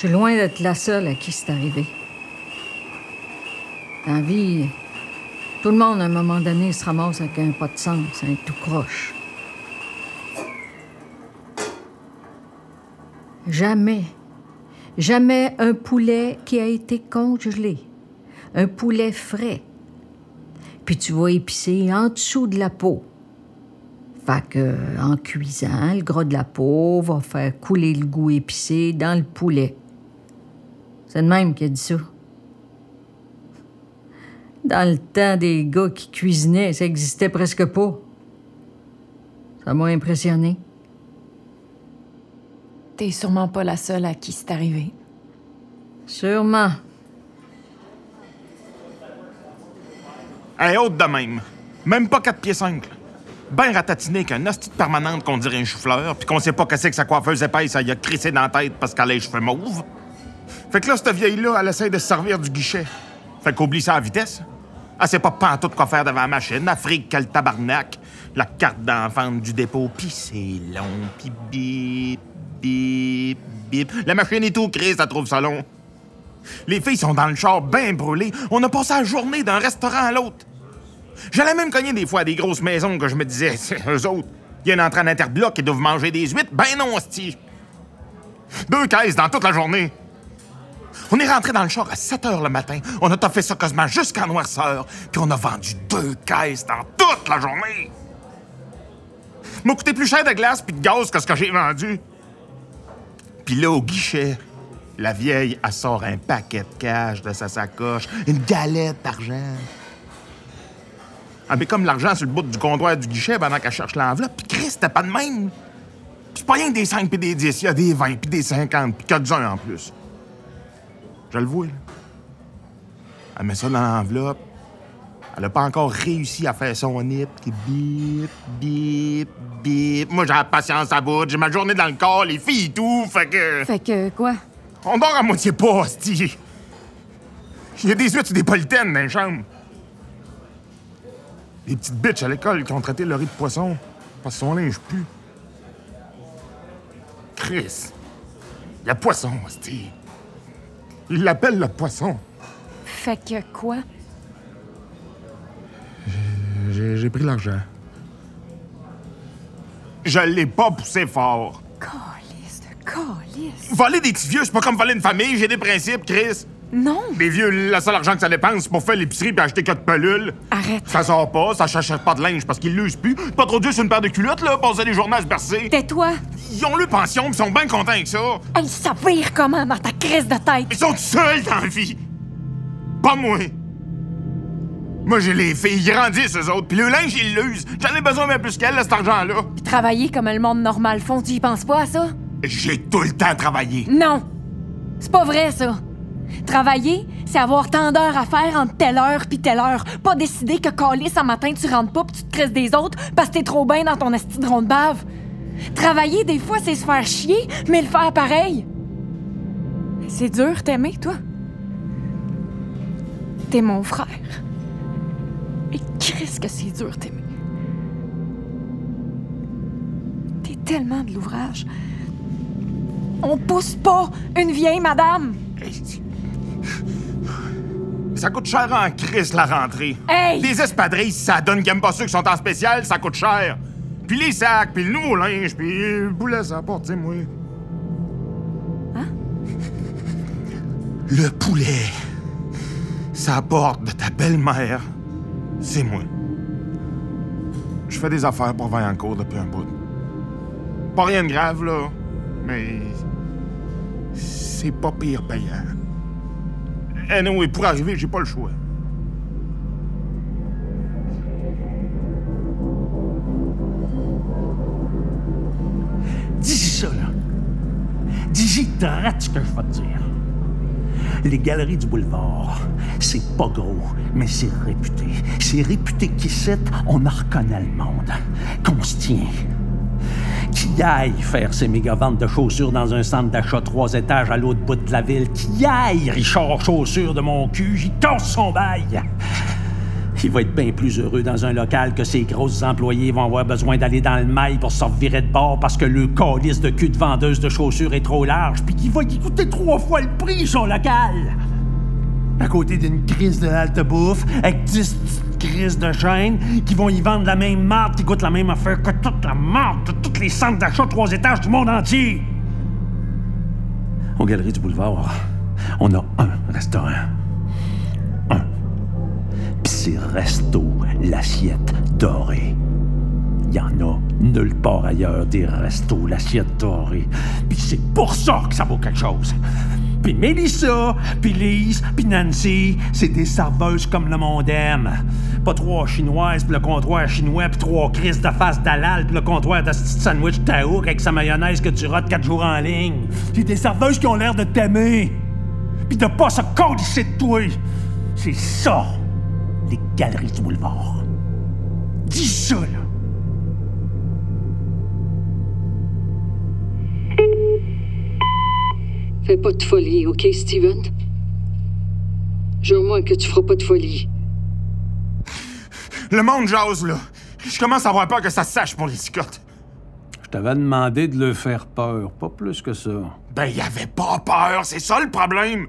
suis loin d'être la seule à qui c'est arrivé. Dans la vie, tout le monde, à un moment donné, se ramasse avec un pas de sens, un tout croche. Jamais, jamais un poulet qui a été congelé. Un poulet frais. Puis tu vas épicer en dessous de la peau. Fait que, en cuisant, le gras de la peau va faire couler le goût épicé dans le poulet. C'est le même qui a dit ça. Dans le temps des gars qui cuisinaient, ça existait presque pas. Ça m'a impressionné. T'es sûrement pas la seule à qui c'est arrivé. Sûrement. Est haute de même. Même pas 4 pieds 5. Ben ratatiné qu'un hostie permanente qu'on dirait un chou-fleur, puis qu'on sait pas qu'est-ce que sa coiffeuse épaisse, ça y a crissé dans la tête parce qu'elle a les cheveux mauves. Fait que là, cette vieille-là, elle essaie de se servir du guichet. Fait qu'oublie ça à vitesse. Elle sait pas pantoute quoi faire devant la machine. Afrique, quel tabarnak. La carte d'enfant du dépôt, pis c'est long, pis bip, bip, bip. La machine est tout crise, ça trouve ça long. Les filles sont dans le char bien brûlées. On a passé la journée d'un restaurant à l'autre. J'allais même cogner des fois à des grosses maisons que je me disais, c'est eux autres. Il y a une entrée en interbloc qui doivent manger des huîtres. Ben non, hostie. Deux caisses dans toute la journée. On est rentré dans le char à 7 heures le matin. On a fait ça quasiment jusqu'à noirceur. Puis on a vendu deux caisses dans toute la journée. M'a coûté plus cher de glace puis de gaz que ce que j'ai vendu. Puis là, au guichet, la vieille, elle sort un paquet de cash de sa sacoche, une galette d'argent. Elle met comme l'argent sur le bout du comptoir du guichet pendant qu'elle cherche l'enveloppe. Puis Chris, c'était pas de même. Puis c'est pas rien que des 5 puis des 10, il y a des 20 puis des 50 puis 4 en plus. Je le vois, là. Elle met ça dans l'enveloppe. Elle a pas encore réussi à faire son nip qui bip, bip, bip. Moi, j'ai la patience à bout. J'ai ma journée dans le corps, les filles et tout, fait que... Fait que quoi? On dort à moitié pas, hostie. Il y a des huîtres et des politaines dans les chambres. Les petites bitches à l'école qui ont traité le riz de poisson parce que son linge pue. Chris, il y a poisson, hostie. Il l'appelle le poisson. Fait que quoi? J'ai pris l'argent. Je l'ai pas poussé fort. Calice de calice. Voler des petits vieux, c'est pas comme voler une famille. J'ai des principes, Chris. Non! Les vieux, le seul argent que ça dépense, c'est pour faire l'épicerie puis acheter quatre pelules. Arrête. Ça sort pas, ça s'achète pas de linge parce qu'ils l'usent plus. Pas trop dur sur une paire de culottes, là, passer les journées à se bercer. Tais-toi! Ils ont le pension pis sont bien contents avec ça. Elle s'avire comment dans ta crise de tête? Ils sont seuls dans la vie. Pas moi. Moi, j'ai les filles, ils grandissent, eux autres, puis le linge, ils l'usent. J'en ai besoin même plus qu'elle, là, cet argent-là. Puis travailler comme le monde normal font, tu y penses pas à ça? J'ai tout le temps travaillé. Non! C'est pas vrai, ça! Travailler, c'est avoir tant d'heures à faire entre telle heure puis telle heure. Pas décider que calice un matin tu rentres pas puis tu te crisses des autres parce que t'es trop bien dans ton astidron de bave. Travailler, des fois, c'est se faire chier, mais le faire pareil. C'est dur t'aimer, toi. T'es mon frère. Et qu'est-ce que c'est dur t'aimer? T'es tellement de l'ouvrage. On pousse pas une vieille madame. Ça coûte cher en crise, la rentrée. Hey! Les espadrilles, ça donne aiment pas ceux qui sont en spécial, ça coûte cher. Puis les sacs, puis le nouveau linge, puis le boulet, ça apporte, tu sais, moi. Hein? Le poulet, ça apporte de ta belle-mère. C'est moi. Je fais des affaires pour Vaillancourt depuis un bout. Pas rien de grave, là, mais c'est pas pire payant. Et pour arriver, j'ai pas le choix. Dis ça, là. Dis-y drette ce que je vais te dire. Les galeries du boulevard, c'est pas gros, mais c'est réputé. C'est réputé qu'ici, on en reconnaît le monde. Qu'on se tient. Qui aille faire ses méga ventes de chaussures dans un centre d'achat trois étages à l'autre bout de la ville. Qui aille Richard Chaussures de mon cul, j'y casse son bail. Il va être bien plus heureux dans un local que ses grosses employés vont avoir besoin d'aller dans le mail pour se virer de bord parce que le calice de cul de vendeuse de chaussures est trop large, puis qu'il va y coûter trois fois le prix, son local. À côté d'une crise de halte bouffe, avec dix petites crises de chaîne, qui vont y vendre la même marque qui coûte la même affaire que toute la marque les centres d'achat trois étages du monde entier. Aux Galeries du Boulevard, on a un restaurant. Un. Puis c'est Resto L'Assiette Dorée. Il y en a nulle part ailleurs des restos L'Assiette Dorée. Puis c'est pour ça que ça vaut quelque chose. Puis Mélissa, puis Lise, puis Nancy, c'est des serveuses comme le monde aime. Pas trois chinoises, puis le comptoir chinois, puis trois crises de face d'halal, puis le comptoir de sandwich taouk avec sa mayonnaise que tu rates quatre jours en ligne. C'est des serveuses qui ont l'air de t'aimer. Puis de pas se colisser de toi. C'est ça, les galeries du boulevard. Dis ça, là. Fais pas de folie, OK, Steven? Jure-moi que tu feras pas de folie. Le monde jase, là. Je commence à avoir peur que ça se sache pour les cicottes. Je t'avais demandé de le faire peur, pas plus que ça. Ben, il avait pas peur, c'est ça le problème.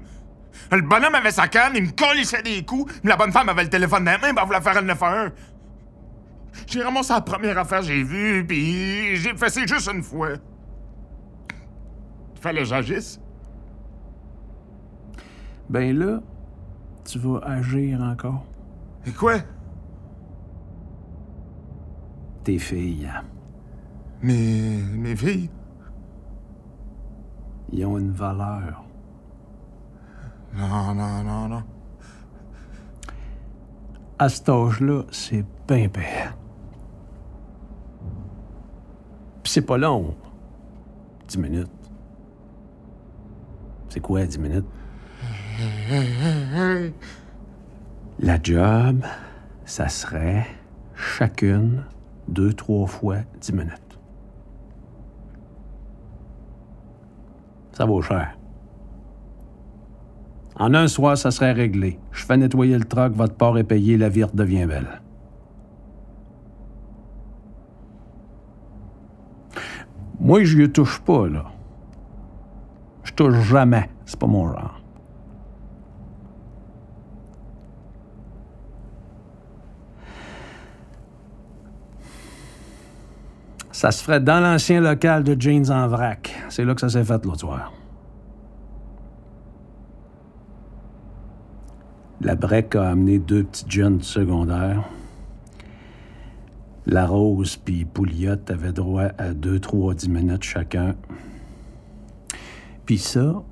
Le bonhomme avait sa canne, il me colissait des coups, mais la bonne femme avait le téléphone dans la main, ben, elle voulait faire un 911. J'ai ramassé la première affaire que j'ai vue, puis j'ai fait ça juste une fois. Fallait que j'agisse. Ben là, tu vas agir encore. Et quoi? Tes filles, Mes. mes filles? ils ont une valeur. Non, non, non, non. À cet âge-là, c'est bien pire. Puis c'est pas long. Dix minutes. C'est quoi, dix minutes? La job, ça serait chacune deux, trois fois dix minutes. Ça vaut cher. En un soir, ça serait réglé. Je fais nettoyer le truck, votre port est payé, la vie redevient belle. Moi, je lui touche pas, là. Je touche jamais. C'est pas mon genre. Ça se ferait dans l'ancien local de James en vrac. C'est là que ça s'est fait l'autre soir. La break a amené deux petites jeunes du secondaire. La Rose puis Pouliot avaient droit à deux, trois, dix minutes chacun. Puis ça,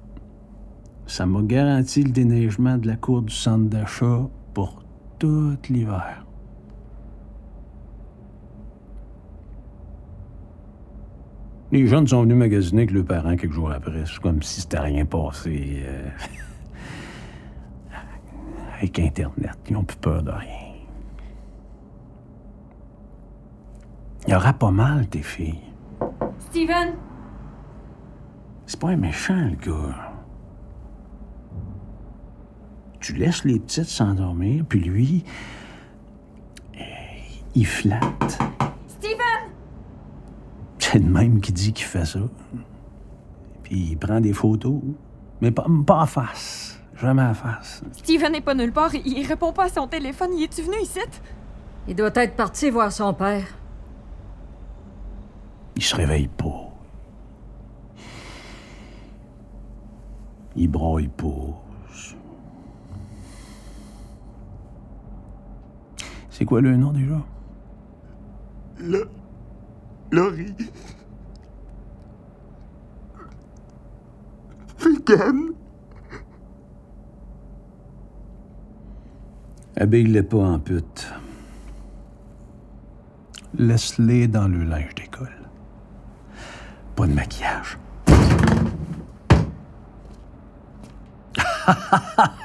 ça m'a garanti le déneigement de la cour du centre d'achat pour tout l'hiver. Les jeunes sont venus magasiner avec leurs parents quelques jours après. C'est comme si c'était rien passé. euh, Avec Internet, ils n'ont plus peur de rien. Il y aura pas mal, tes filles. Steven! C'est pas un méchant, le gars. Tu laisses les petites s'endormir, puis lui, euh, il flatte. C'est le même qui dit qu'il fait ça. Puis il prend des photos, mais pas, pas en face. Jamais en face. Steven n'est pas nulle part. Il répond pas à son téléphone. Il est-tu venu ici? Il doit être parti voir son père. Il se réveille pas. Il broille pas. C'est quoi le nom déjà? Le. Laurie. Vegan. Habille-les pas en pute. Laisse-les dans le linge d'école. Pas de maquillage.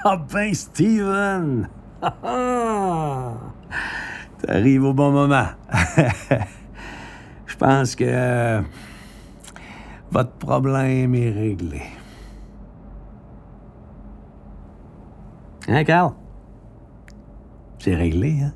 Ah ben, Steven! T'arrives au bon moment. Je pense que euh, votre problème est réglé. Hein, Carl? C'est réglé, hein?